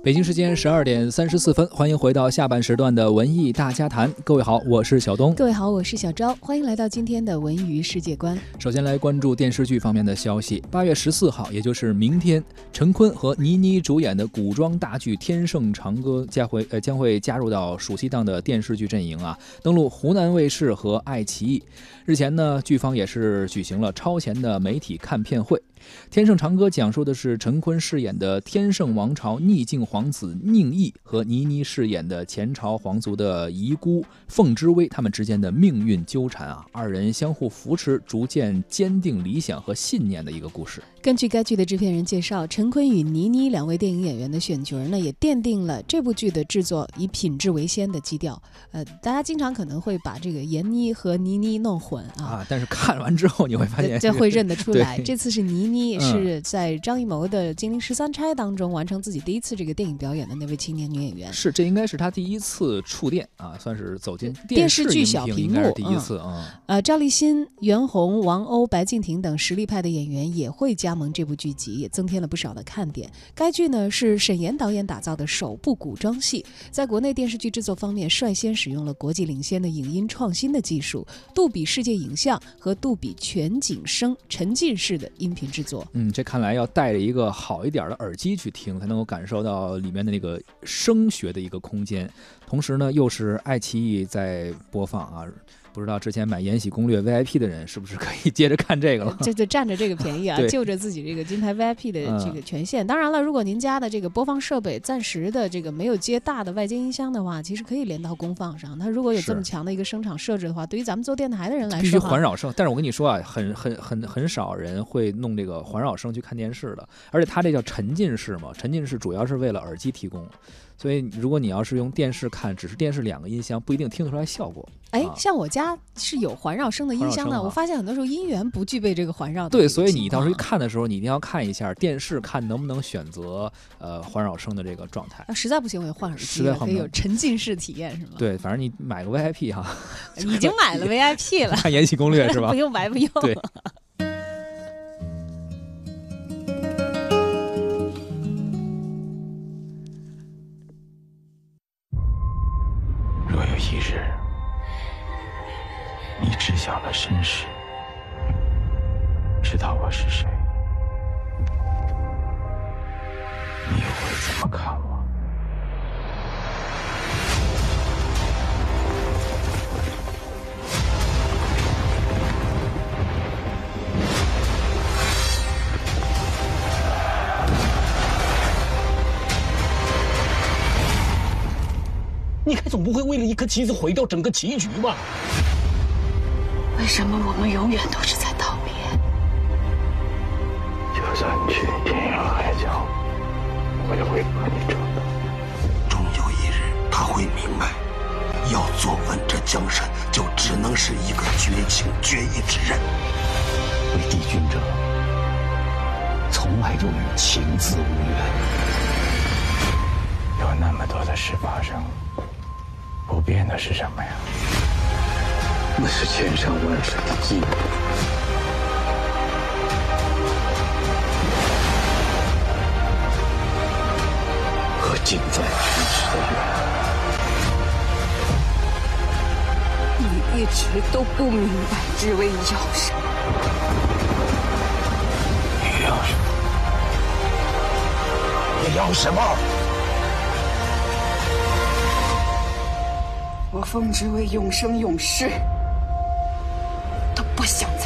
北京时间十二点三十四分，欢迎回到下半时段的文艺大家谈。各位好，我是小东。各位好，我是小昭。欢迎来到今天的文娱世界观。首先来关注电视剧方面的消息。八月十四号，也就是明天，陈坤和倪妮主演的古装大剧《天盛长歌》将会呃将会加入到暑期档的电视剧阵营啊，登陆湖南卫视和爱奇艺。日前呢，剧方也是举行了超前的媒体看片会。《天盛长歌》讲述的是陈坤饰演的天盛王朝逆境皇子宁毅和倪妮饰演的前朝皇族的遗孤凤之威他们之间的命运纠缠啊，二人相互扶持，逐渐坚定理想和信念的一个故事。根据该剧的制片人介绍，陈坤与倪妮两位电影演员的选角呢，也奠定了这部剧的制作以品质为先的基调。呃，大家经常可能会把这个闫妮和倪妮弄混啊，但是看完之后你会发现，这会认得出来，这次是倪妮。你是在张艺谋的《金陵十三钗》当中完成自己第一次这个电影表演的那位青年女演员，是这应该是她第一次触电啊，算是走进电视剧小屏幕第一次啊。呃，赵立新、袁弘、王鸥、白敬亭等实力派的演员也会加盟这部剧集，也增添了不少的看点。该剧呢是沈岩导演打造的首部古装戏，在国内电视剧制作方面率先使用了国际领先的影音创新的技术——杜比世界影像和杜比全景声沉浸式的音频制作。嗯，这看来要带着一个好一点的耳机去听，才能够感受到里面的那个声学的一个空间。同时呢，又是爱奇艺在播放啊。不知道之前买《延禧攻略》VIP 的人是不是可以接着看这个了？就就占着这个便宜啊，就着自己这个金牌 VIP 的这个权限。当然了，如果您家的这个播放设备暂时的这个没有接大的外接音箱的话，其实可以连到功放上。它如果有这么强的一个声场设置的话，对于咱们做电台的人来说，必须环绕声。但是我跟你说啊，很很很很少人会弄这个环绕声去看电视的，而且它这叫沉浸式嘛，沉浸式主要是为了耳机提供。所以，如果你要是用电视看，只是电视两个音箱，不一定听得出来效果。哎，像我家是有环绕声的音箱的，我发现很多时候音源不具备这个环绕。对，所以你到时候看的时候，你一定要看一下电视，看能不能选择呃环绕声的这个状态。啊，实在不行我就换耳机，可以有沉浸式体验是吗？对，反正你买个 VIP 哈，已经买了 VIP 了，看《延禧攻略》是吧？不用白不用。对。一日，你知晓了身世，知道我是谁，你又会怎么看我？你该总不会为了一颗棋子毁掉整个棋局吧？为什么我们永远都是在道别？就算去天涯海角，我也会把你找到。终有一日，他会明白，要坐稳这江山，就只能是一个绝情绝义之人。为帝君者，从来就与情字无缘。有那么多的事发生。不变的是什么呀？那是千山万水的寂寞和近在咫尺的远。你一直都不明白只为要什么。你要什么？你要什么？我奉之为永生永世，不行。